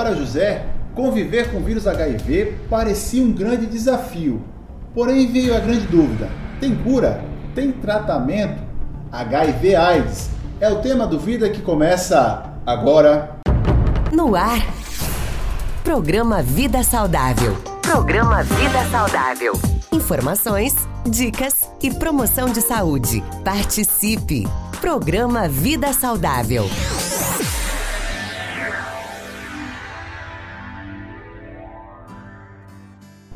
Para José, conviver com o vírus HIV parecia um grande desafio. Porém veio a grande dúvida: tem cura? Tem tratamento? HIV/AIDS é o tema do Vida que começa agora. No ar. Programa Vida Saudável. Programa Vida Saudável. Informações, dicas e promoção de saúde. Participe! Programa Vida Saudável.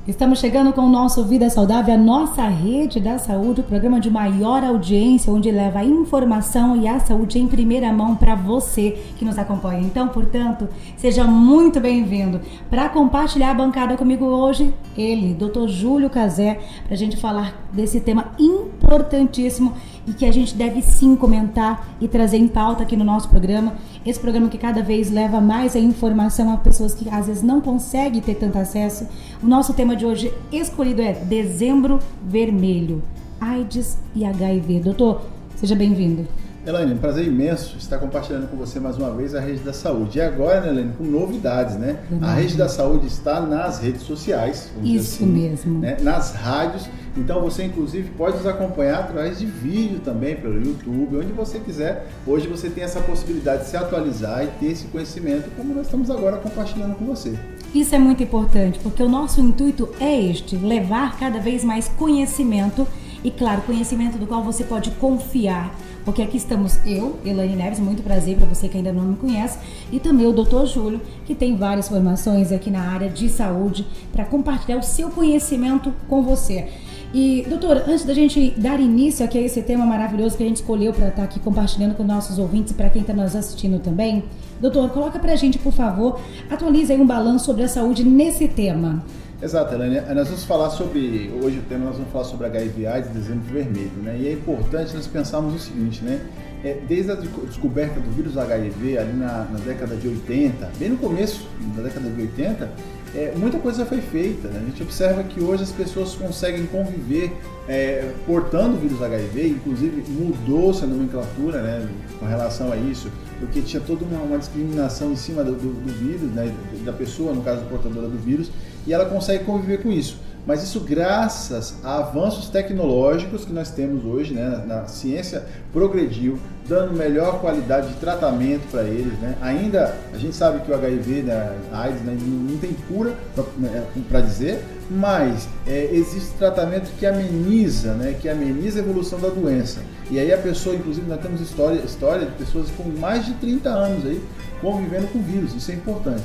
Estamos chegando com o nosso Vida Saudável, a nossa rede da saúde, o programa de maior audiência, onde leva a informação e a saúde em primeira mão para você que nos acompanha. Então, portanto, seja muito bem-vindo. Para compartilhar a bancada comigo hoje, ele, Dr. Júlio Cazé, para a gente falar desse tema importantíssimo e que a gente deve sim comentar e trazer em pauta aqui no nosso programa. Esse programa que cada vez leva mais a informação a pessoas que às vezes não conseguem ter tanto acesso. O nosso tema de hoje escolhido é Dezembro Vermelho, AIDS e HIV. Doutor, seja bem-vindo. Elaine, um prazer imenso estar compartilhando com você mais uma vez a Rede da Saúde. E agora, né, Elaine, com novidades, né? A Rede da Saúde está nas redes sociais. Isso assim, mesmo. Né? Nas rádios. Então você, inclusive, pode nos acompanhar através de vídeo também, pelo YouTube, onde você quiser. Hoje você tem essa possibilidade de se atualizar e ter esse conhecimento, como nós estamos agora compartilhando com você. Isso é muito importante, porque o nosso intuito é este: levar cada vez mais conhecimento e, claro, conhecimento do qual você pode confiar porque aqui estamos eu, Elaine Neves, muito prazer para você que ainda não me conhece, e também o Dr. Júlio, que tem várias formações aqui na área de saúde para compartilhar o seu conhecimento com você. E, doutor, antes da gente dar início aqui a esse tema maravilhoso que a gente escolheu para estar tá aqui compartilhando com nossos ouvintes e para quem está nos assistindo também, doutor, coloca para a gente, por favor, atualize aí um balanço sobre a saúde nesse tema. Exato, Helene. Nós vamos falar sobre, hoje o tema nós vamos falar sobre HIV AIDS, dezembro vermelho, né? E é importante nós pensarmos o seguinte, né? É, desde a descoberta do vírus HIV ali na, na, década de 80, bem no começo da década de 80, é, muita coisa foi feita. Né? A gente observa que hoje as pessoas conseguem conviver é, portando o vírus HIV, inclusive mudou-se a nomenclatura né, com relação a isso, porque tinha toda uma, uma discriminação em cima do, do, do vírus, né, da pessoa, no caso portadora do vírus, e ela consegue conviver com isso. Mas isso graças a avanços tecnológicos que nós temos hoje, né? Na ciência progrediu, dando melhor qualidade de tratamento para eles, né? Ainda a gente sabe que o HIV, né, a AIDS, né, não tem cura para né, dizer, mas é, existe tratamento que ameniza, né? Que ameniza a evolução da doença. E aí a pessoa, inclusive, nós temos história, história de pessoas com mais de 30 anos aí convivendo com vírus. Isso é importante.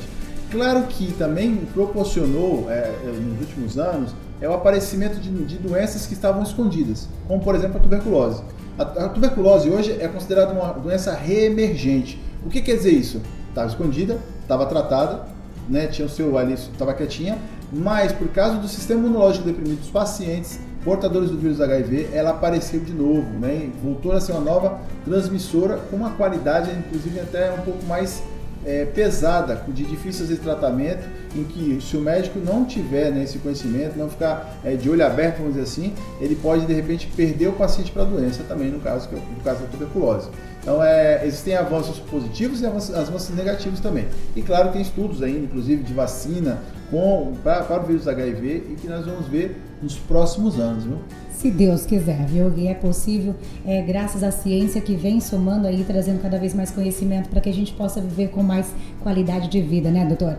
Claro que também proporcionou, é, é, nos últimos anos, é o aparecimento de, de, doenças que estavam escondidas, como por exemplo a tuberculose. A, a tuberculose hoje é considerada uma doença reemergente. O que quer dizer isso? Estava escondida, estava tratada, né, tinha o seu ali, estava quietinha, mas por causa do sistema imunológico deprimido dos pacientes portadores do vírus HIV, ela apareceu de novo, né, voltou a ser uma nova transmissora com uma qualidade, inclusive até um pouco mais é, pesada, de difíceis de tratamento, em que se o médico não tiver né, esse conhecimento, não ficar é, de olho aberto, vamos dizer assim, ele pode de repente perder o paciente para a doença também, no caso, no caso da tuberculose. Então, é, existem avanços positivos e avanços, avanços, negativos também. E claro, tem estudos ainda, inclusive, de vacina com, para o vírus HIV e que nós vamos ver nos próximos anos, viu? Se Deus quiser, viu? E é possível, é, graças à ciência que vem somando aí, trazendo cada vez mais conhecimento para que a gente possa viver com mais qualidade de vida, né, doutor?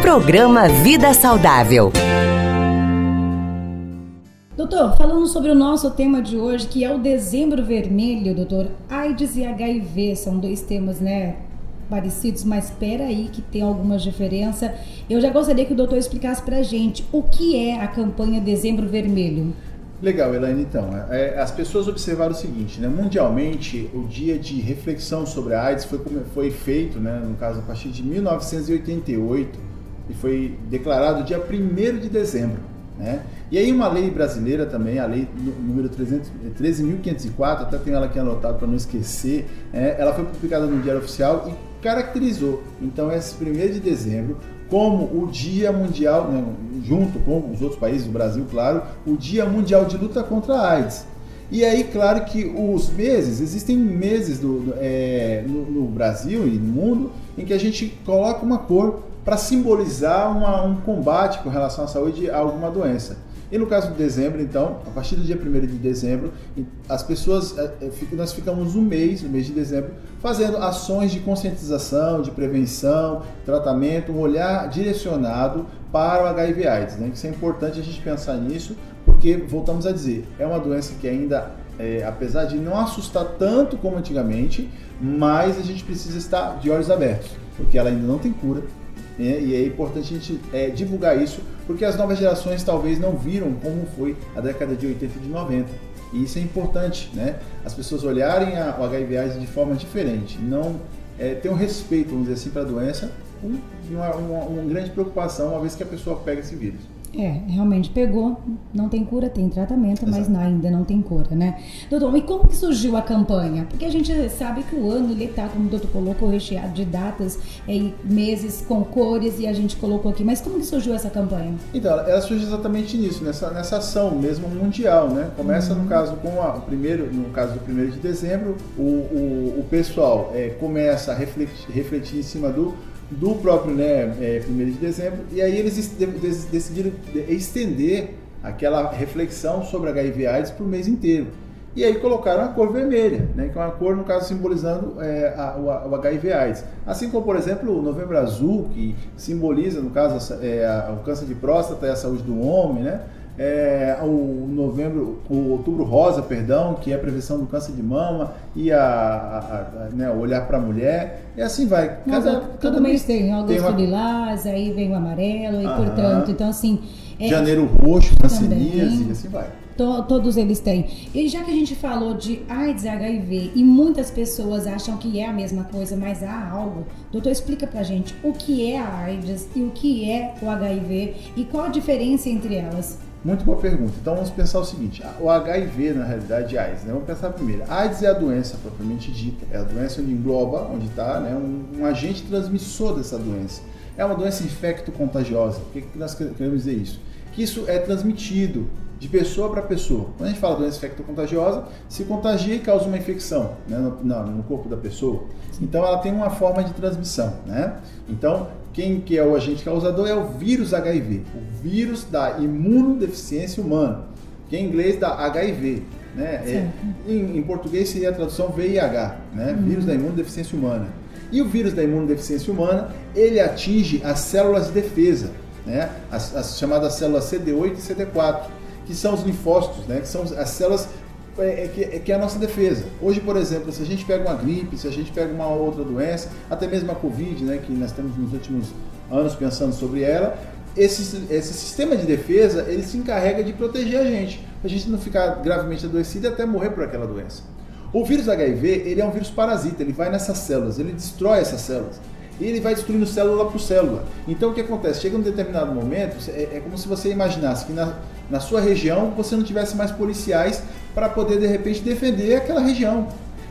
Programa Vida Saudável. Doutor, falando sobre o nosso tema de hoje, que é o Dezembro Vermelho, doutor, AIDS e HIV são dois temas, né, parecidos, mas espera aí que tem alguma diferença. Eu já gostaria que o doutor explicasse pra gente o que é a campanha Dezembro Vermelho. Legal, Elaine, então. É, as pessoas observaram o seguinte, né? Mundialmente, o dia de reflexão sobre a AIDS foi, foi feito, né, no caso, a partir de 1988 e foi declarado dia 1 de dezembro. Né? E aí uma lei brasileira também, a lei número 13.504, até tenho ela aqui anotado para não esquecer, é, ela foi publicada no Diário Oficial e caracterizou, então, esse 1 de dezembro como o Dia Mundial, né, junto com os outros países do Brasil, claro, o Dia Mundial de Luta contra a AIDS. E aí, claro que os meses, existem meses do, é, no, no, Brasil e no mundo em que a gente coloca uma cor para simbolizar uma, um combate com relação à saúde a alguma doença. E no caso de dezembro, então, a partir do dia 1 de dezembro, as pessoas, é, é, nós ficamos um mês, no mês de dezembro, fazendo ações de conscientização, de prevenção, tratamento, um olhar direcionado para o HIV AIDS. Né? Isso é importante a gente pensar nisso, porque, voltamos a dizer, é uma doença que ainda, é, apesar de não assustar tanto como antigamente, mas a gente precisa estar de olhos abertos, porque ela ainda não tem cura, né? e é importante a gente é, divulgar isso, porque as novas gerações talvez não viram como foi a década de 80 e de 90. E isso é importante, né? As pessoas olharem a, o HIV AIDS de forma diferente, não é, ter um respeito, vamos dizer assim, para a doença, com uma, uma, uma grande preocupação uma vez que a pessoa pega esse vírus. É, realmente pegou, não tem cura, tem tratamento, Exato. mas ainda não tem cura, né? Doutor, e como que surgiu a campanha? Porque a gente sabe que o ano ele tá, como o doutor colocou, recheado de datas e meses com cores e a gente colocou aqui, mas como que surgiu essa campanha? Então, ela surge exatamente nisso, nessa, nessa ação mesmo mundial, né? Começa uhum. no caso com a, o primeiro, no caso do primeiro de dezembro, o, o, o pessoal é, começa a refletir, refletir em cima do do próprio né, é, 1 de dezembro, e aí eles decidiram estender aquela reflexão sobre HIV AIDS para o mês inteiro. E aí colocaram a cor vermelha, né, que é uma cor, no caso, simbolizando é, a, o, HIV AIDS. Assim como, por exemplo, o novembro azul, que simboliza, no caso, é, o câncer de próstata e a saúde do homem, né? É, o novembro, o outubro rosa, perdão, que é a prevenção do câncer de mama e a, a, a né, olhar para a mulher e assim vai. Cada, todo cada mês tem, agosto uma... lilás, aí vem o amarelo e Aham. portanto, então assim. É, Janeiro roxo, canceríase e assim vai. To, todos eles têm. E já que a gente falou de AIDS e HIV e muitas pessoas acham que é a mesma coisa, mas há algo, doutor, explica pra gente o que é a AIDS e o que é o HIV e qual a diferença entre elas. Muito boa pergunta. Então vamos pensar o seguinte: o HIV, na realidade, é AIDS. Né? Vamos pensar primeiro. AIDS é a doença propriamente dita. É a doença onde engloba, onde está né, um, um, agente transmissor dessa doença. É uma doença infecto-contagiosa. O que, que nós queremos dizer isso? Que isso é transmitido de pessoa para pessoa. Quando a gente fala doença infecto-contagiosa, se contagia e causa uma infecção né, no, no, corpo da pessoa. Então ela tem uma forma de transmissão. Né? Então, quem que é o agente causador é o vírus HIV, o vírus da imunodeficiência humana, que em inglês dá HIV. Né? É, em, em, português seria a tradução VIH, né? Uhum. vírus da imunodeficiência humana. E o vírus da imunodeficiência humana, ele atinge as células de defesa, né? as, as chamadas células CD8 e CD4, que são os linfócitos, né? que são as células é, é, que, é, que é a nossa defesa. Hoje, por exemplo, se a gente pega uma gripe, se a gente pega uma outra doença, até mesmo a Covid, né, que nós estamos nos últimos anos pensando sobre ela, esse, esse sistema de defesa ele se encarrega de proteger a gente, a gente não ficar gravemente adoecido e até morrer por aquela doença. O vírus HIV ele é um vírus parasita, ele vai nessas células, ele destrói essas células e ele vai destruindo célula por célula. Então o que acontece? Chega um determinado momento, é, é como se você imaginasse que na, na sua região você não tivesse mais policiais para poder de repente defender aquela região.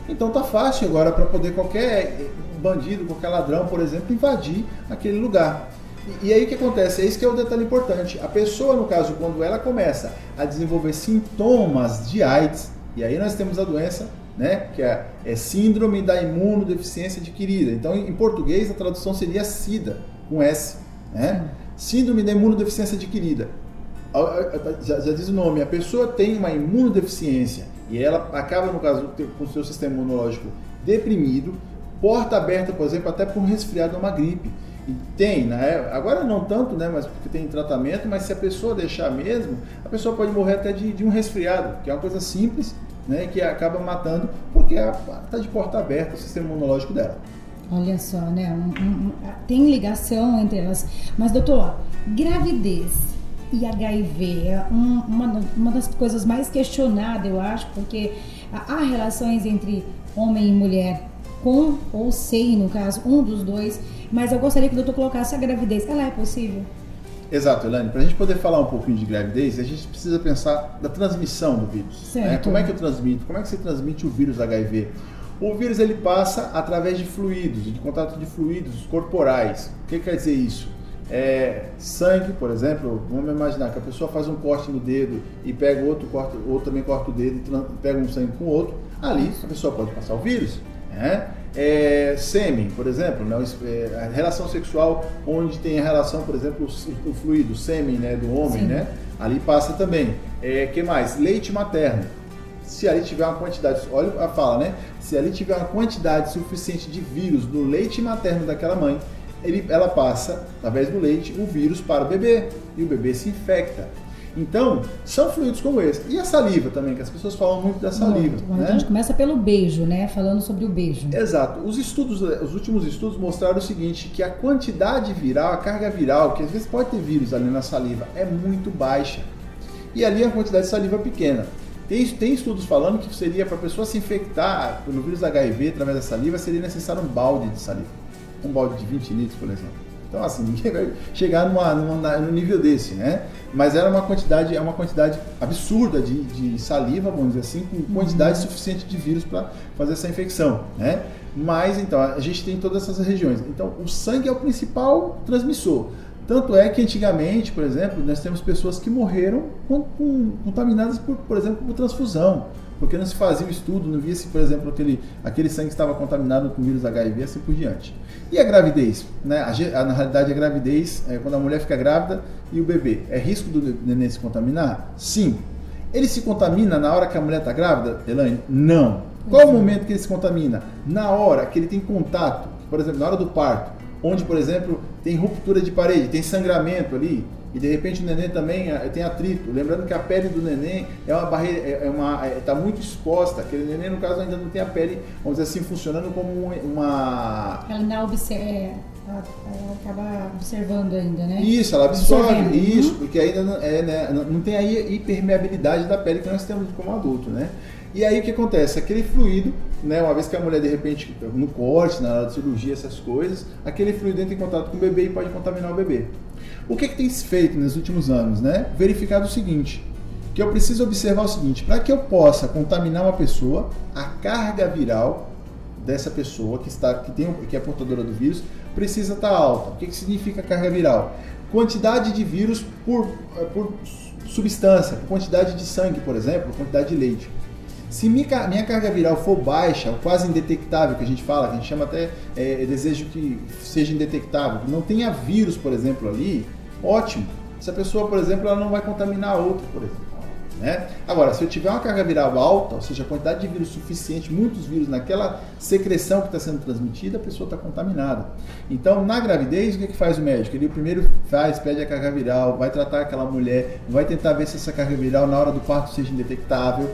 Então tá fácil agora para poder qualquer bandido, qualquer ladrão, por exemplo, invadir aquele lugar. E, e aí o que acontece? É isso que é o detalhe importante. A pessoa, no caso, quando ela começa a desenvolver sintomas de AIDS, e aí nós temos a doença, né, que é, é síndrome da imunodeficiência adquirida. Então, em português, a tradução seria SIDA, com S, né? Síndrome da imunodeficiência adquirida já, já, diz o nome, a pessoa tem uma imunodeficiência e ela acaba, no caso, com o seu sistema imunológico deprimido, porta aberta, por exemplo, até por um resfriado uma gripe. E tem, né? agora não tanto, né? mas porque tem tratamento, mas se a pessoa deixar mesmo, a pessoa pode morrer até de, de um resfriado, que é uma coisa simples, né? que acaba matando, porque está de porta aberta o sistema imunológico dela. Olha só, né? Um, um, tem ligação entre elas. Mas, doutor, gravidez e HIV é um, uma, uma das coisas mais questionadas, eu acho, porque há relações entre homem e mulher com ou sem, no caso, um dos dois, mas eu gostaria que o doutor colocasse a gravidez. Ela é possível? Exato, Elaine. Para a gente poder falar um pouquinho de gravidez, a gente precisa pensar da transmissão do vírus. Né? Como é que eu transmito? Como é que você transmite o vírus HIV? O vírus ele passa através de fluidos, de contato de fluidos corporais. O que quer dizer isso? É, sangue, por exemplo, vamos imaginar que a pessoa faz um corte no dedo e pega outro, corta, outro também corta o dedo e pega um sangue com o outro, ali a pessoa pode passar o vírus. Né? É, sêmen, por exemplo, né? é, a relação sexual onde tem a relação, por exemplo, o, o fluido, o sêmen né, do homem, né? ali passa também. É, que mais? Leite materno. Se ali tiver uma quantidade, olha a fala, né? Se ali tiver uma quantidade suficiente de vírus no leite materno daquela mãe, ele, ela passa, através do leite, o vírus para o bebê e o bebê se infecta. Então, são fluidos como esse. E a saliva também, que as pessoas falam muito da saliva. Muito. Né? A gente começa pelo beijo, né? Falando sobre o beijo. Exato. Os estudos, os últimos estudos mostraram o seguinte, que a quantidade viral, a carga viral, que às vezes pode ter vírus ali na saliva, é muito baixa. E ali a quantidade de saliva é pequena. Tem, tem estudos falando que seria para a pessoa se infectar pelo vírus HIV através da saliva, seria necessário um balde de saliva um balde de 20 litros, por exemplo. Então, assim, ninguém vai chegar numa, numa, num nível desse, né? Mas era uma quantidade, é uma quantidade absurda de, de saliva, vamos dizer assim, com quantidade uhum. suficiente de vírus para fazer essa infecção, né? Mas, então, a gente tem todas essas regiões. Então, o sangue é o principal transmissor. Tanto é que antigamente, por exemplo, nós temos pessoas que morreram contaminadas, por, por exemplo, por transfusão porque não se fazia o estudo, não via se, por exemplo, aquele, aquele sangue estava contaminado com vírus HIV assim por diante. E a gravidez? Né? A, na realidade, a gravidez é quando a mulher fica grávida e o bebê. É risco do neném se contaminar? Sim. Ele se contamina na hora que a mulher está grávida, Elaine? Não. Qual o momento que ele se contamina? Na hora que ele tem contato, por exemplo, na hora do parto, onde, por exemplo, tem ruptura de parede, tem sangramento ali, e de repente o neném também eh, tem atrito. Lembrando que a pele do neném é uma barreira, é, é uma, está é, muito exposta. Aquele neném, no caso, ainda não tem a pele, vamos dizer assim, funcionando como uma. Ela não observa. É, ela, ela acaba observando ainda, né? Isso, ela absorve, isso, uhum. porque ainda não, é, né, não tem a hipermeabilidade da pele que nós temos como adulto, né? E aí o que acontece? Aquele fluido, né, uma vez que a mulher de repente no corte, na hora da cirurgia, essas coisas, aquele fluido entra em contato com o bebê e pode contaminar o bebê. O que, que tem se feito nos últimos anos? Né? Verificado o seguinte, que eu preciso observar o seguinte, para que eu possa contaminar uma pessoa, a carga viral dessa pessoa que está que tem que é portadora do vírus precisa estar alta. O que, que significa carga viral? Quantidade de vírus por, por substância, quantidade de sangue, por exemplo, quantidade de leite. Se minha, carga viral for baixa, quase indetectável, que a gente fala, que a gente chama até é, desejo que seja indetectável, não tenha vírus, por exemplo, ali, ótimo. Se a pessoa, por exemplo, ela não vai contaminar outra, por exemplo. Né? Agora, se eu tiver uma carga viral alta, ou seja, a quantidade de vírus suficiente, muitos vírus naquela secreção que está sendo transmitida, a pessoa está contaminada. Então, na gravidez, o que, é que faz o médico? Ele primeiro faz, pede a carga viral, vai tratar aquela mulher, vai tentar ver se essa carga viral na hora do parto seja indetectável.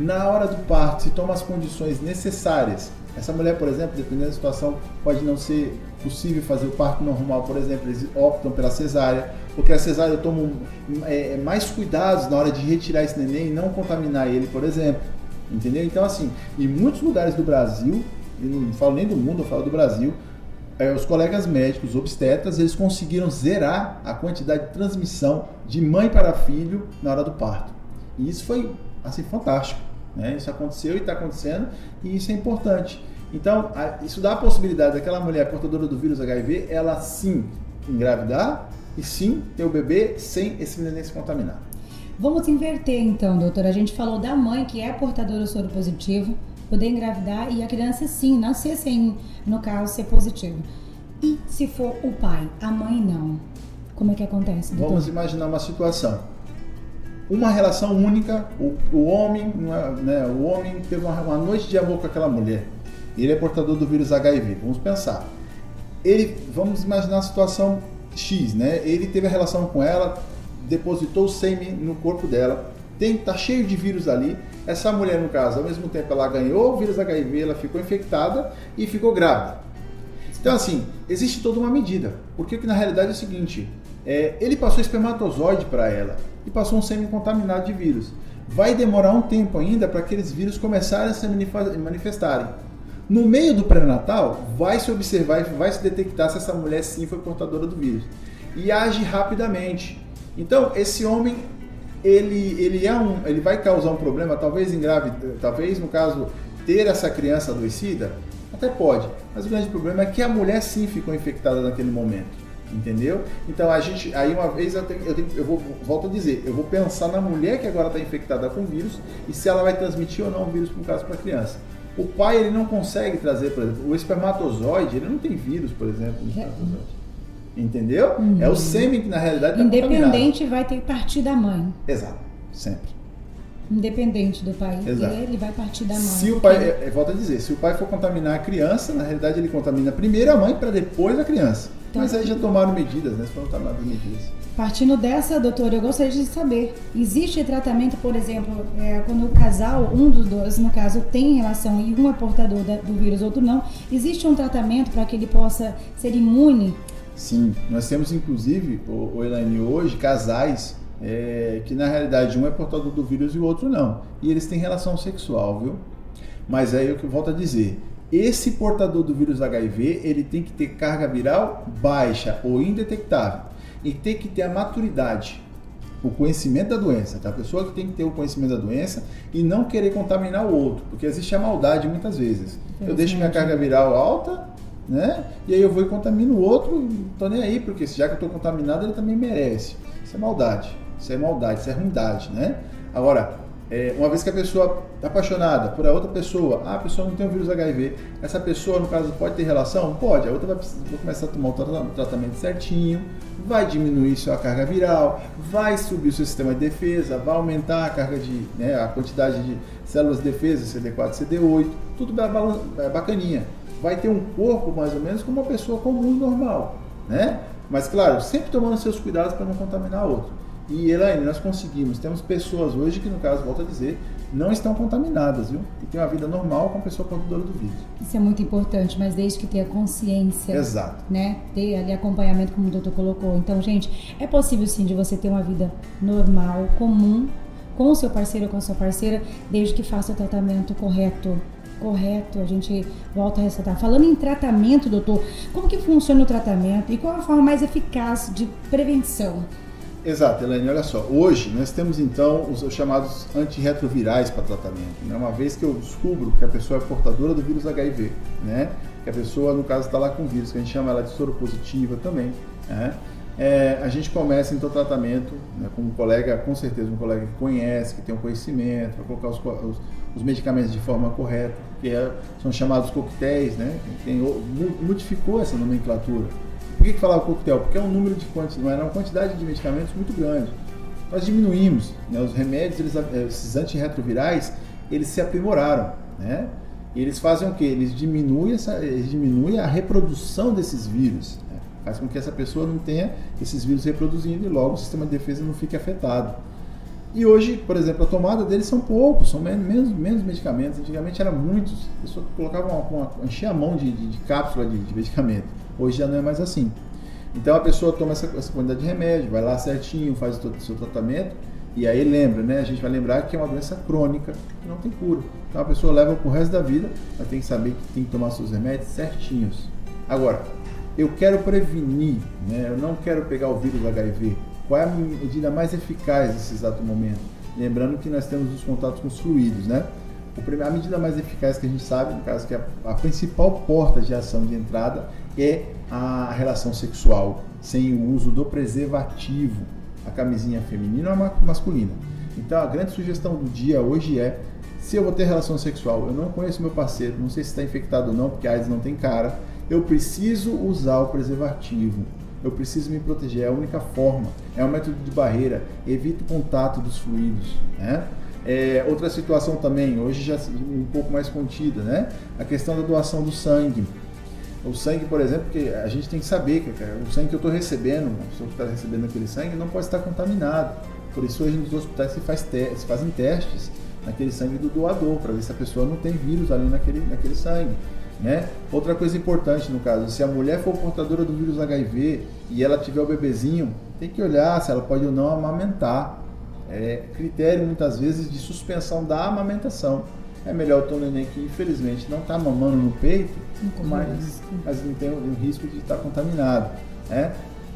Na hora do parto, se toma as condições necessárias. Essa mulher, por exemplo, dependendo da situação, pode não ser possível fazer o parto normal, por exemplo, eles optam pela cesárea, porque a cesárea toma é, mais cuidados na hora de retirar esse neném e não contaminar ele, por exemplo. Entendeu? Então, assim, em muitos lugares do Brasil, e não falo nem do mundo, eu falo do Brasil, é, os colegas médicos obstetras, eles conseguiram zerar a quantidade de transmissão de mãe para filho na hora do parto. E isso foi, assim, fantástico. Né? Isso aconteceu e está acontecendo e isso é importante. Então, isso dá a possibilidade daquela mulher portadora do vírus HIV, ela sim engravidar e sim ter o bebê sem esse neném se contaminar. Vamos inverter então, doutora. A gente falou da mãe que é portadora do soro positivo, poder engravidar e a criança sim, nascer sem, no caso, ser positivo. E se for o pai, a mãe não? Como é que acontece? Doutor? Vamos imaginar uma situação uma relação única, o, o homem, né, o homem teve uma, uma, noite de amor com aquela mulher. Ele é portador do vírus HIV. Vamos pensar. Ele, vamos imaginar a situação X, né? Ele teve a relação com ela, depositou o sêmen no corpo dela, tem, tá cheio de vírus ali. Essa mulher, no caso, ao mesmo tempo ela ganhou o vírus HIV, ela ficou infectada e ficou grávida. Então, assim, existe toda uma medida. Porque na realidade é o seguinte: é, ele passou espermatozoide para ela e passou um sêmen contaminado de vírus. Vai demorar um tempo ainda para aqueles vírus começarem a se manifestarem. No meio do pré-natal, vai se observar e vai se detectar se essa mulher sim foi portadora do vírus. E age rapidamente. Então, esse homem, ele, ele, é um, ele vai causar um problema, talvez engrave, talvez no caso ter essa criança adoecida, até pode. Mas o grande problema é que a mulher sim ficou infectada naquele momento. Entendeu? Então a gente, aí uma vez eu tenho, eu, tenho, eu vou, volto a dizer, eu vou pensar na mulher que agora está infectada com vírus e se ela vai transmitir ou não o vírus, no caso, para a criança. O pai ele não consegue trazer, por exemplo, o espermatozoide, ele não tem vírus, por exemplo, no espermatozoide. Entendeu? Uhum. É o sêmen que na realidade está Independente vai ter que partir da mãe. Exato, sempre. Independente do pai, Exato. ele vai partir da mãe. Se o pai, é, é, volta a dizer, se o pai for contaminar a criança, na realidade ele contamina primeiro a mãe para depois a criança. Então, Mas aí já tomaram medidas, né? Foram tomadas medidas. Partindo dessa, doutora, eu gostaria de saber, existe tratamento, por exemplo, é, quando o casal, um dos dois, no caso, tem relação e um é portador da, do vírus, outro não, existe um tratamento para que ele possa ser imune? Sim, nós temos inclusive, o, o Elaine, hoje, casais é, que na realidade um é portador do vírus e o outro não. E eles têm relação sexual, viu? Mas aí é o que eu volto a dizer, esse portador do vírus HIV, ele tem que ter carga viral baixa ou indetectável e tem que ter a maturidade, o conhecimento da doença. Tá? A pessoa que tem que ter o conhecimento da doença e não querer contaminar o outro, porque existe a maldade muitas vezes. Eu deixo minha carga viral alta, né? E aí eu vou e contamino o outro, não tô nem aí, porque já que eu estou contaminado, ele também merece. Isso é maldade, isso é maldade, isso é ruindade, né? Agora, é, uma vez que a pessoa é apaixonada por a outra pessoa, ah, a pessoa não tem o vírus HIV, essa pessoa, no caso, pode ter relação? Pode, a outra vai, vai começar a tomar o tratamento certinho, vai diminuir sua carga viral, vai subir o seu sistema de defesa, vai aumentar a carga de, né, a quantidade de células de defesa, CD4, CD8, tudo bacaninha. Vai ter um corpo mais ou menos como uma pessoa comum normal, né? Mas claro, sempre tomando seus cuidados para não contaminar outro. E Elaine, nós conseguimos, temos pessoas hoje que, no caso, volto a dizer, não estão contaminadas, viu? E tem uma vida normal com a pessoa portadora do vírus. Isso é muito importante, mas desde que tenha consciência. Exato. Né? Ter ali acompanhamento, como o doutor colocou. Então, gente, é possível sim de você ter uma vida normal, comum, com o seu parceiro ou com a sua parceira, desde que faça o tratamento correto correto, a gente volta a ressaltar. Falando em tratamento, doutor, como que funciona o tratamento e qual a forma mais eficaz de prevenção? Exato, Elaine, olha só. Hoje nós temos então os, chamados antirretrovirais para tratamento. Né? Uma vez que eu descubro que a pessoa é portadora do vírus HIV, né? que a pessoa, no caso, está lá com vírus, que a gente chama ela de soro positiva também, né? é, a gente começa então o tratamento né, com um colega, com certeza um colega que conhece, que tem um conhecimento, para colocar os, os, os, medicamentos de forma correta, que é, são chamados coquetéis, né? Tem, modificou essa nomenclatura. Por que, que falava coquetel? Porque é um número de quantidade, uma quantidade de medicamentos muito grande. Nós diminuímos, né? os remédios, eles, esses antirretrovirais, eles se aprimoraram, né? E eles fazem o que? Eles diminuem, essa, eles diminuem a reprodução desses vírus. Né? Faz com que essa pessoa não tenha esses vírus reproduzindo e logo o sistema de defesa não fique afetado. E hoje, por exemplo, a tomada deles são poucos, são menos, menos medicamentos. Antigamente era muitos, a pessoa colocava uma, uma, enchia a mão de, de, de cápsula de, de medicamento. Hoje já não é mais assim. Então a pessoa toma essa, essa quantidade de remédio, vai lá certinho, faz o seu tratamento e aí lembra, né? A gente vai lembrar que é uma doença crônica que não tem cura. Então a pessoa leva pro resto da vida, mas tem que saber que tem que tomar seus remédios certinhos. Agora, eu quero prevenir, né? Eu não quero pegar o vírus do HIV. Qual é a medida mais eficaz nesse exato momento? Lembrando que nós temos os contatos com os fluidos, né? A medida mais eficaz que a gente sabe, no caso que é a principal porta de ação de entrada é a relação sexual sem o uso do preservativo, a camisinha feminina ou a masculina. Então a grande sugestão do dia hoje é se eu vou ter relação sexual, eu não conheço meu parceiro, não sei se está infectado ou não, porque a AIDS não tem cara, eu preciso usar o preservativo. Eu preciso me proteger, é a única forma, é um método de barreira, evita o contato dos fluidos. Né? É, outra situação também, hoje já um pouco mais contida, né? a questão da doação do sangue. O sangue, por exemplo, que a gente tem que saber que o sangue que eu estou recebendo, a pessoa que está recebendo aquele sangue, não pode estar contaminado. Por isso, hoje nos hospitais se, faz te se fazem testes naquele sangue do doador, para ver se a pessoa não tem vírus ali naquele, naquele sangue. Né? Outra coisa importante no caso, se a mulher for portadora do vírus HIV e ela tiver o bebezinho, tem que olhar se ela pode ou não amamentar. É critério muitas vezes de suspensão da amamentação é melhor ter um neném que infelizmente não está mamando no peito, mas, mas não tem o risco de estar tá contaminado. Né?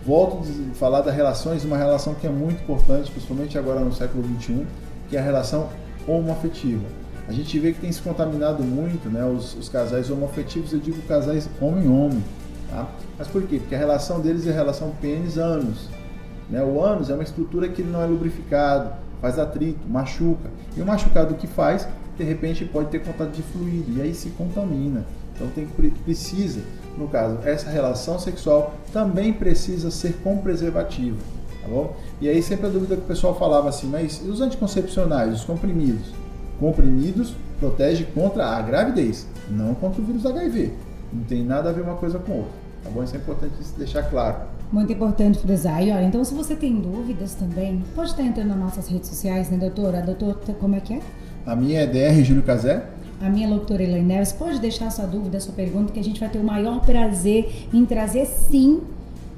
Volto a falar das relações, uma relação que é muito importante, principalmente agora no século XXI, que é a relação homoafetiva. A gente vê que tem se contaminado muito né, os, os casais homoafetivos, eu digo casais homem-homem. Tá? Mas por quê? Porque a relação deles é a relação pênis-ânus. Né? O ânus é uma estrutura que não é lubrificado, faz atrito, machuca. E o machucado que faz, de repente pode ter contato de fluido e aí se contamina. Então tem que precisa, no caso, essa relação sexual também precisa ser com preservativo, tá bom? E aí sempre a dúvida que o pessoal falava assim, mas e os anticoncepcionais, os comprimidos? Comprimidos protege contra a gravidez, não contra o vírus HIV. Não tem nada a ver uma coisa com outra, tá bom? Isso é importante deixar claro. Muito importante frisar. E olha, então se você tem dúvidas também, pode estar entrando nas nossas redes sociais, né, doutora? Doutora, como é que é? A minha é DR Júlio Casé. A minha doutora Elaine Neves. Pode deixar sua dúvida, sua pergunta, que a gente vai ter o maior prazer em trazer sim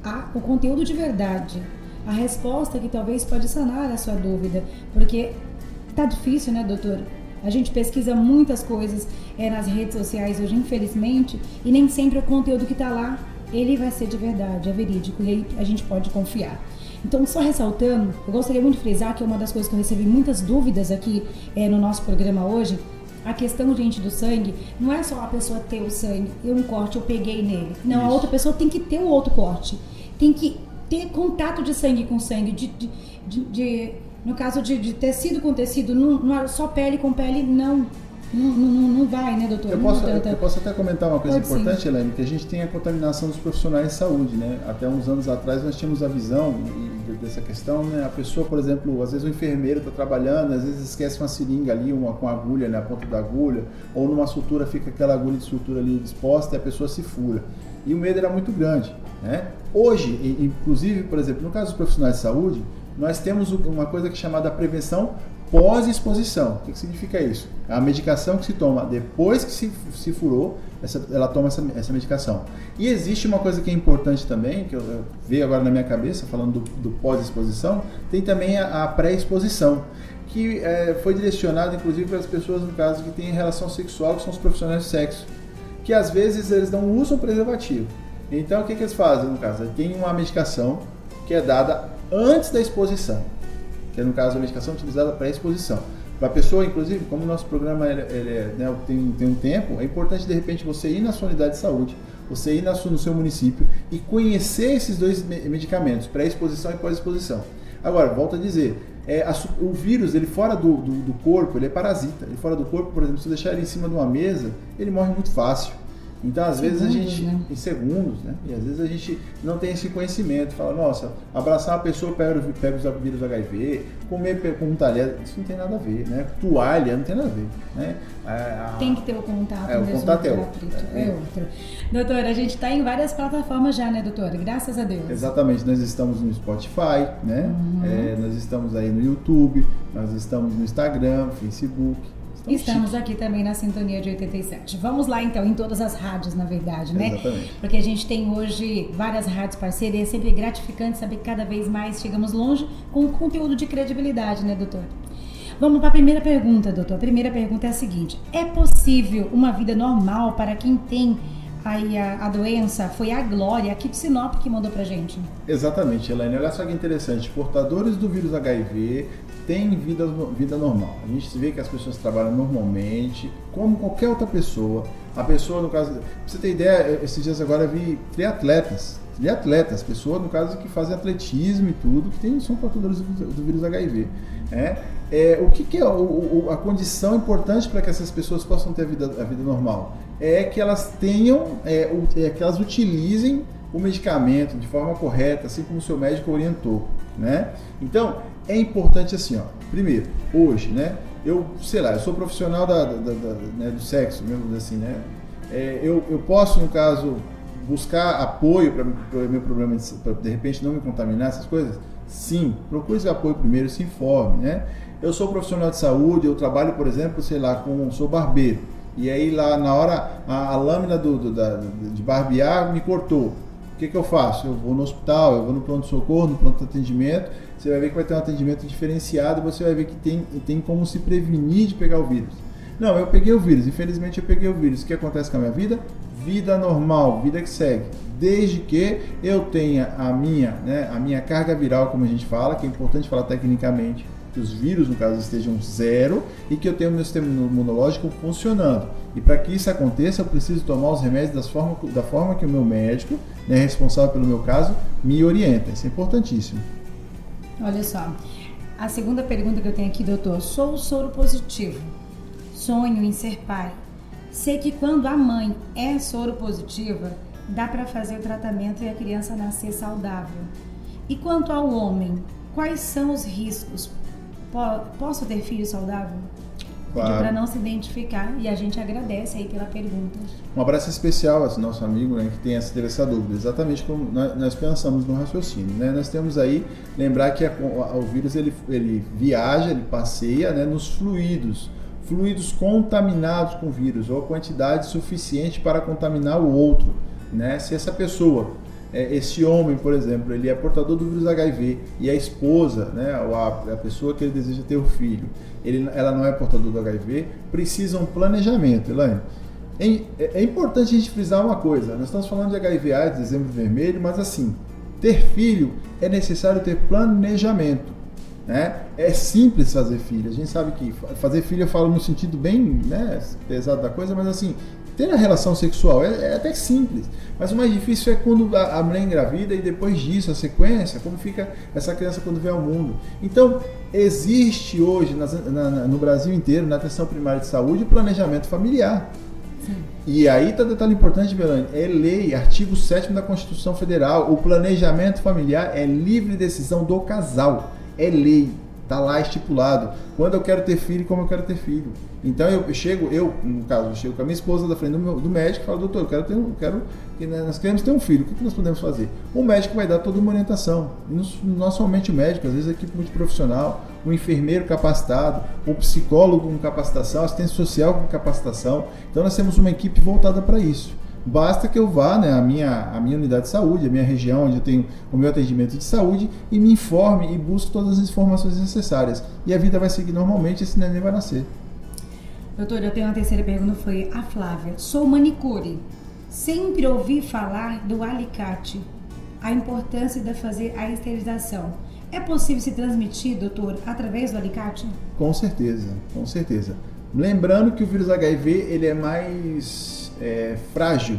a, o conteúdo de verdade. A resposta que talvez pode sanar a sua dúvida. Porque tá difícil, né, doutora? A gente pesquisa muitas coisas é, nas redes sociais hoje, infelizmente, e nem sempre o conteúdo que está lá ele vai ser de verdade, é verídico e aí a gente pode confiar. Então, só ressaltando, eu gostaria muito de frisar que é uma das coisas que eu recebi muitas dúvidas aqui é, no nosso programa hoje, a questão, gente, do sangue, não é só a pessoa ter o sangue, eu um corte, eu peguei nele. Não, Isso. a outra pessoa tem que ter o outro corte. Tem que ter contato de sangue com sangue, de, de, de, de no caso de, de, tecido com tecido, não, não é só pele com pele, não. Não, não, não vai, né, doutor? Eu posso, eu posso até comentar uma coisa Pode importante, sim. Helene, que a gente tem a contaminação dos profissionais de saúde, né? Até uns anos atrás nós tínhamos a visão dessa questão, né? A pessoa, por exemplo, às vezes o enfermeiro está trabalhando, às vezes esquece uma seringa ali, uma com agulha na né, ponta da agulha, ou numa sutura fica aquela agulha de sutura ali disposta e a pessoa se fura. E o medo era muito grande, né? Hoje, inclusive, por exemplo, no caso dos profissionais de saúde, nós temos uma coisa que é chamada prevenção pós-exposição. O que, que, significa isso? A medicação que se toma depois que se, se furou, essa, ela toma essa, essa medicação. E existe uma coisa que é importante também, que eu, eu agora na minha cabeça, falando do, do pós-exposição, tem também a, a pré-exposição, que é, foi direcionada inclusive para as pessoas, no caso, que têm relação sexual, que são os profissionais de sexo, que às vezes eles não usam preservativo. Então, o que, que eles fazem, no caso? Tem uma medicação que é dada antes da exposição que é no caso a medicação utilizada para exposição. Para a pessoa, inclusive, como o nosso programa ele, ele é, né, tem, tem um tempo, é importante de repente você ir na sua unidade de saúde, você ir na sua, no seu município e conhecer esses dois medicamentos, pré-exposição e pós-exposição. Agora, volto a dizer, é, a, o vírus, ele fora do, do, do, corpo, ele é parasita. Ele fora do corpo, por exemplo, se deixar ele em cima de uma mesa, ele morre muito fácil. Então, às segundos, vezes a gente, né? em segundos, né? E às vezes a gente não tem esse conhecimento. Fala, nossa, abraçar uma pessoa pega, pega os vírus HIV, comer com um talher, isso não tem nada a ver, né? Toalha, não tem nada a ver, né? A, tem que ter o contato é, o contato é outro. É, é outro. Doutora, a gente está em várias plataformas já, né, doutora? Graças a Deus. Exatamente, nós estamos no Spotify, né? Uhum. É, nós estamos aí no YouTube, nós estamos no Instagram, Facebook, Estamos aqui também na Sintonia de 87. Vamos lá então, em todas as rádios, na verdade, né? Exatamente. Porque a gente tem hoje várias rádios parceiras é sempre gratificante saber que cada vez mais chegamos longe com conteúdo de credibilidade, né, doutor? Vamos para a primeira pergunta, doutor. A primeira pergunta é a seguinte: é possível uma vida normal para quem tem aí a, a, doença foi a Glória, aqui de Sinop, que mandou pra gente. Exatamente, Elaine. Olha só que interessante. Portadores do vírus HIV têm vida, vida normal. A gente vê que as pessoas trabalham normalmente, como qualquer outra pessoa. A pessoa, no caso, pra você ter ideia, esses dias agora eu vi triatletas. Triatletas, pessoas, no caso, que fazem atletismo e tudo, que tem, são portadores do, do vírus HIV. É, é, o que, que é o, o, a condição importante para que essas pessoas possam ter a vida, a vida normal? É que elas tenham, é, é, que elas utilizem o medicamento de forma correta, assim como o seu médico orientou, né? Então, é importante assim, ó. Primeiro, hoje, né? Eu, sei lá, eu sou profissional da, da, da né, do sexo, mesmo assim, né? É, eu, eu posso, no caso, buscar apoio para o meu problema, para de repente não me contaminar, essas coisas? Sim, procure esse apoio primeiro, se informe, né? Eu sou profissional de saúde, eu trabalho, por exemplo, sei lá, com sou barbeiro. E aí lá na hora a, a lâmina do, do, da, de barbear me cortou. O que, que eu faço? Eu vou no hospital, eu vou no pronto-socorro, no pronto-atendimento. Você vai ver que vai ter um atendimento diferenciado você vai ver que tem, tem como se prevenir de pegar o vírus. Não, eu peguei o vírus, infelizmente eu peguei o vírus. O que acontece com a minha vida? Vida normal, vida que segue. Desde que eu tenha a minha, né, a minha carga viral, como a gente fala, que é importante falar tecnicamente, que os vírus, no caso, estejam zero e que eu tenha o meu sistema imunológico funcionando. E para que isso aconteça, eu preciso tomar os remédios forma, da forma que o meu médico, né, responsável pelo meu caso, me orienta. Isso é importantíssimo. Olha só, a segunda pergunta que eu tenho aqui, doutor, sou soro positivo, sonho em ser pai. Sei que quando a mãe é soro positiva, dá para fazer o tratamento e a criança nascer saudável. E quanto ao homem, quais são os riscos? Posso ter filho saudável? Claro. Para não se identificar e a gente agradece aí pela pergunta. Um abraço especial a esse nosso amigo né, que tem essa, essa dúvida, exatamente como nós, pensamos no raciocínio. Né? Nós temos aí, lembrar que a, a, o vírus ele, ele viaja, ele passeia né, nos fluidos, fluidos contaminados com vírus, ou a quantidade suficiente para contaminar o outro. Né? Se essa pessoa é, esse homem, por exemplo, ele é portador do vírus HIV e a esposa, né, a, a pessoa que ele deseja ter o filho, ele, ela não é portador do HIV, precisa um planejamento, Elaine. É, é, importante a gente frisar uma coisa, nós estamos falando de HIV AIDS, dezembro vermelho, mas assim, ter filho é necessário ter planejamento. Né? É simples fazer filho. A gente sabe que fazer filho eu falo no sentido bem né, pesado da coisa, mas assim, ter a relação sexual é, é, até simples, mas o mais difícil é quando a, a mulher engravida e depois disso, a sequência, como fica essa criança quando vem ao mundo. Então, existe hoje nas, na, no Brasil inteiro, na atenção primária de saúde, o planejamento familiar. Sim. E aí está detalhe importante, Belane, é lei, artigo 7 da Constituição Federal, o planejamento familiar é livre decisão do casal, é lei. Está lá estipulado. Quando eu quero ter filho como eu quero ter filho. Então eu chego, eu, no caso, eu chego com a minha esposa da frente do, meu, do médico e falo, doutor, eu quero ter um, quero, nós queremos ter um filho, o que, que nós podemos fazer? O médico vai dar toda uma orientação. Não somente o médico, às vezes a equipe multiprofissional, o enfermeiro capacitado, o psicólogo com capacitação, assistente social com capacitação. Então nós temos uma equipe voltada para isso. Basta que eu vá né, à, minha, à minha unidade de saúde, à minha região onde eu tenho o meu atendimento de saúde e me informe e busque todas as informações necessárias. E a vida vai seguir normalmente e esse neném vai nascer. Doutor, eu tenho uma terceira pergunta, foi a Flávia. Sou manicure. Sempre ouvi falar do alicate, a importância de fazer a esterilização. É possível se transmitir, doutor, através do alicate? Com certeza, com certeza. Lembrando que o vírus HIV ele é mais é, frágil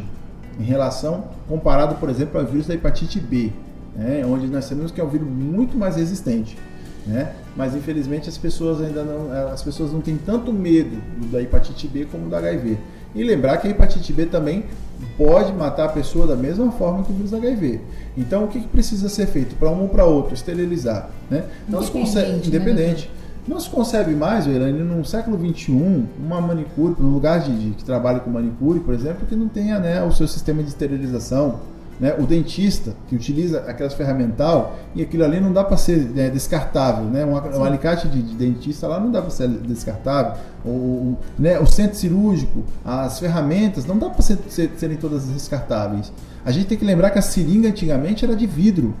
em relação, comparado, por exemplo, ao vírus da hepatite B, né, onde nós sabemos que é um vírus muito mais resistente. Né? Mas infelizmente as pessoas ainda não, as pessoas não têm tanto medo da hepatite B como do HIV. E lembrar que a hepatite B também pode matar a pessoa da mesma forma que o vírus HIV. Então o que, que precisa ser feito para um ou para outro? Esterilizar, né? Não se consegue independente. Né? Não se concebe mais, Elaine, no século XXI, uma manicure, no lugar de, de, que trabalhe com manicure, por exemplo, que não tenha né, o seu sistema de esterilização. Né? O dentista que utiliza aquelas ferramental e aquilo ali não dá para ser né, descartável. Né? Um, um alicate de, de, dentista lá não dá para ser descartável. O, o, né, o centro cirúrgico, as ferramentas, não dá para ser, ser, serem todas descartáveis. A gente tem que lembrar que a seringa antigamente era de vidro.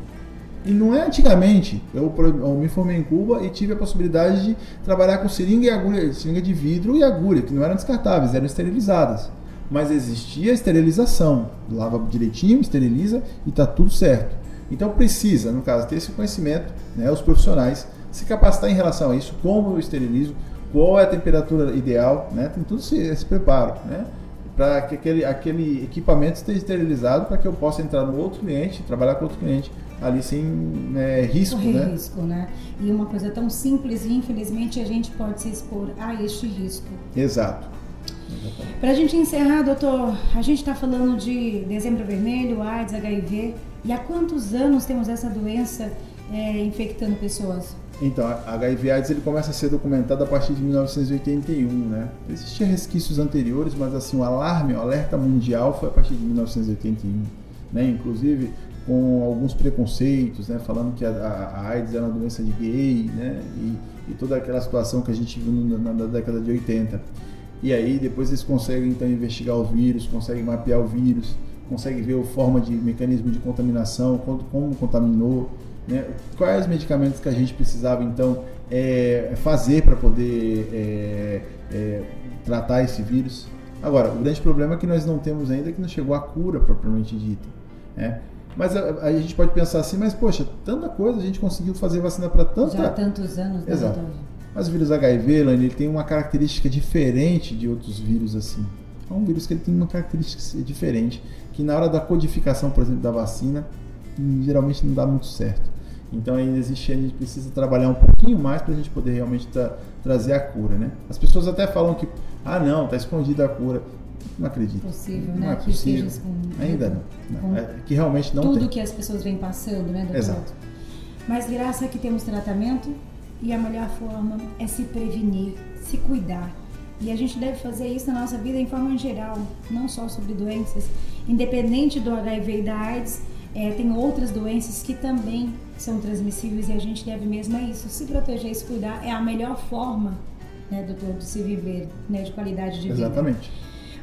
E não é antigamente. Eu, eu, me formei em Cuba e tive a possibilidade de trabalhar com seringa e agulha, seringa de vidro e agulha, que não eram descartáveis, eram esterilizadas. Mas existia esterilização. Lava direitinho, esteriliza e está tudo certo. Então precisa, no caso, ter esse conhecimento, né, os profissionais, se capacitar em relação a isso, como eu esterilizo, qual é a temperatura ideal, né, tem tudo esse, esse preparo, né, para que aquele, aquele equipamento esteja esterilizado para que eu possa entrar no outro cliente, trabalhar com outro cliente ali sem né, risco, Correr né? risco, né? E uma coisa tão simples e infelizmente a gente pode se expor a este risco. Exato. Para a gente encerrar, doutor, a gente está falando de dezembro vermelho, AIDS, HIV. E há quantos anos temos essa doença é, infectando pessoas? Então, a HIV AIDS ele começa a ser documentado a partir de 1981, né? Existiam resquícios anteriores, mas assim, o alarme, o alerta mundial foi a partir de 1981, né? Inclusive, com alguns preconceitos, né, falando que a, a, AIDS era uma doença de gay, né, e, e toda aquela situação que a gente viu na, na, década de 80. E aí depois eles conseguem então investigar o vírus, conseguem mapear o vírus, conseguem ver a forma de mecanismo de contaminação, como, como contaminou, né, quais medicamentos que a gente precisava então é, fazer para poder é, é, tratar esse vírus. Agora, o grande problema é que nós não temos ainda que não chegou a cura propriamente dita. Né? Mas a, a, gente pode pensar assim, mas poxa, tanta coisa, a gente conseguiu fazer vacina para tanta... Já há tantos anos, né, Exato. Mas o vírus HIV, Lani, ele tem uma característica diferente de outros vírus assim. É um vírus que ele tem uma característica diferente, que na hora da codificação, por exemplo, da vacina, geralmente não dá muito certo. Então ainda existe, a gente precisa trabalhar um pouquinho mais para a gente poder realmente tra trazer a cura, né? As pessoas até falam que, ah não, está escondida a cura. Não acredito. Possível, não né? é possível. Com, Ainda não. não. É, que realmente não tudo tem. que as pessoas vêm passando, né, doutor? Exato. Mas graças a que temos tratamento e a melhor forma é se prevenir, se cuidar. E a gente deve fazer isso na nossa vida em forma geral, não só sobre doenças. Independente do HIV e da AIDS, é, tem outras doenças que também são transmissíveis e a gente deve mesmo a isso. Se proteger e se cuidar é a melhor forma, né, doutor, de se viver, né, de qualidade de vida. Exatamente.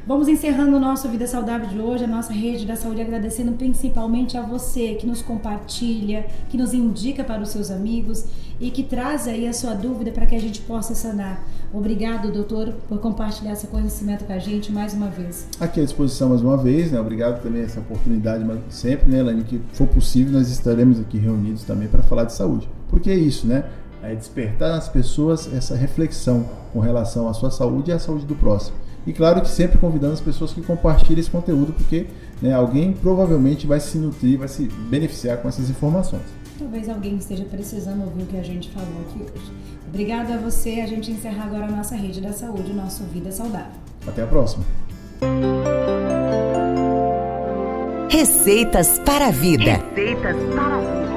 Vamos encerrando o nosso Vida Saudável de hoje, a nossa rede da saúde, agradecendo principalmente a você que nos compartilha, que nos indica para os seus amigos e que traz aí a sua dúvida para que a gente possa sanar. Obrigado, doutor, por compartilhar esse conhecimento com a gente mais uma vez. Aqui à disposição mais uma vez, né? Obrigado também essa oportunidade, mas sempre, né, Elaine, que for possível, nós estaremos aqui reunidos também para falar de saúde. Porque é isso, né? É despertar nas pessoas essa reflexão com relação à sua saúde e à saúde do próximo. E claro que sempre convidando as pessoas que compartilhem esse conteúdo, porque né, alguém provavelmente vai se nutrir, vai se beneficiar com essas informações. Talvez alguém esteja precisando ouvir o que a gente falou aqui hoje. Obrigada a você. A gente encerra agora a nossa rede da saúde, nosso Vida Saudável. Até a próxima. Receitas para a vida. Receitas para a vida.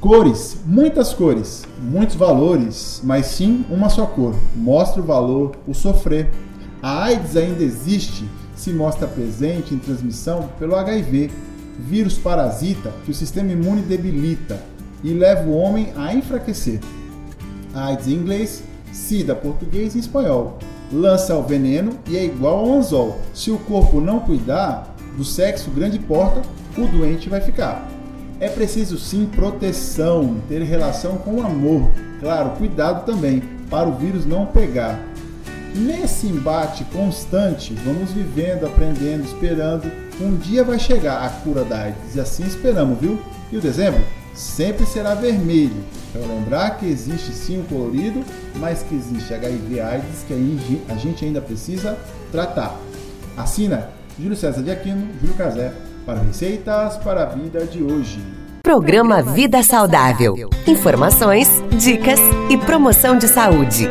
Cores, muitas cores, muitos valores, mas sim uma só cor. Mostra o valor, o sofrer. A AIDS ainda existe, se mostra presente em transmissão pelo HIV, vírus parasita que o sistema imune debilita e leva o homem a enfraquecer. A AIDS em inglês, SIDA português e espanhol. Lança o veneno e é igual ao anzol. Se o corpo não cuidar do sexo grande porta, o doente vai ficar. É preciso sim proteção, ter relação com amor. Claro, cuidado também para o vírus não pegar. Nesse embate constante, vamos vivendo, aprendendo, esperando. Um dia vai chegar a cura da AIDS e assim esperamos, viu? E o dezembro sempre será vermelho. Para lembrar que existe sim o colorido, mas que existe HIV AIDS que a gente ainda precisa tratar. Assina Júlio César de Aquino, Júlio Casé, para Receitas para a Vida de hoje. Programa Vida Saudável. Informações, dicas e promoção de saúde.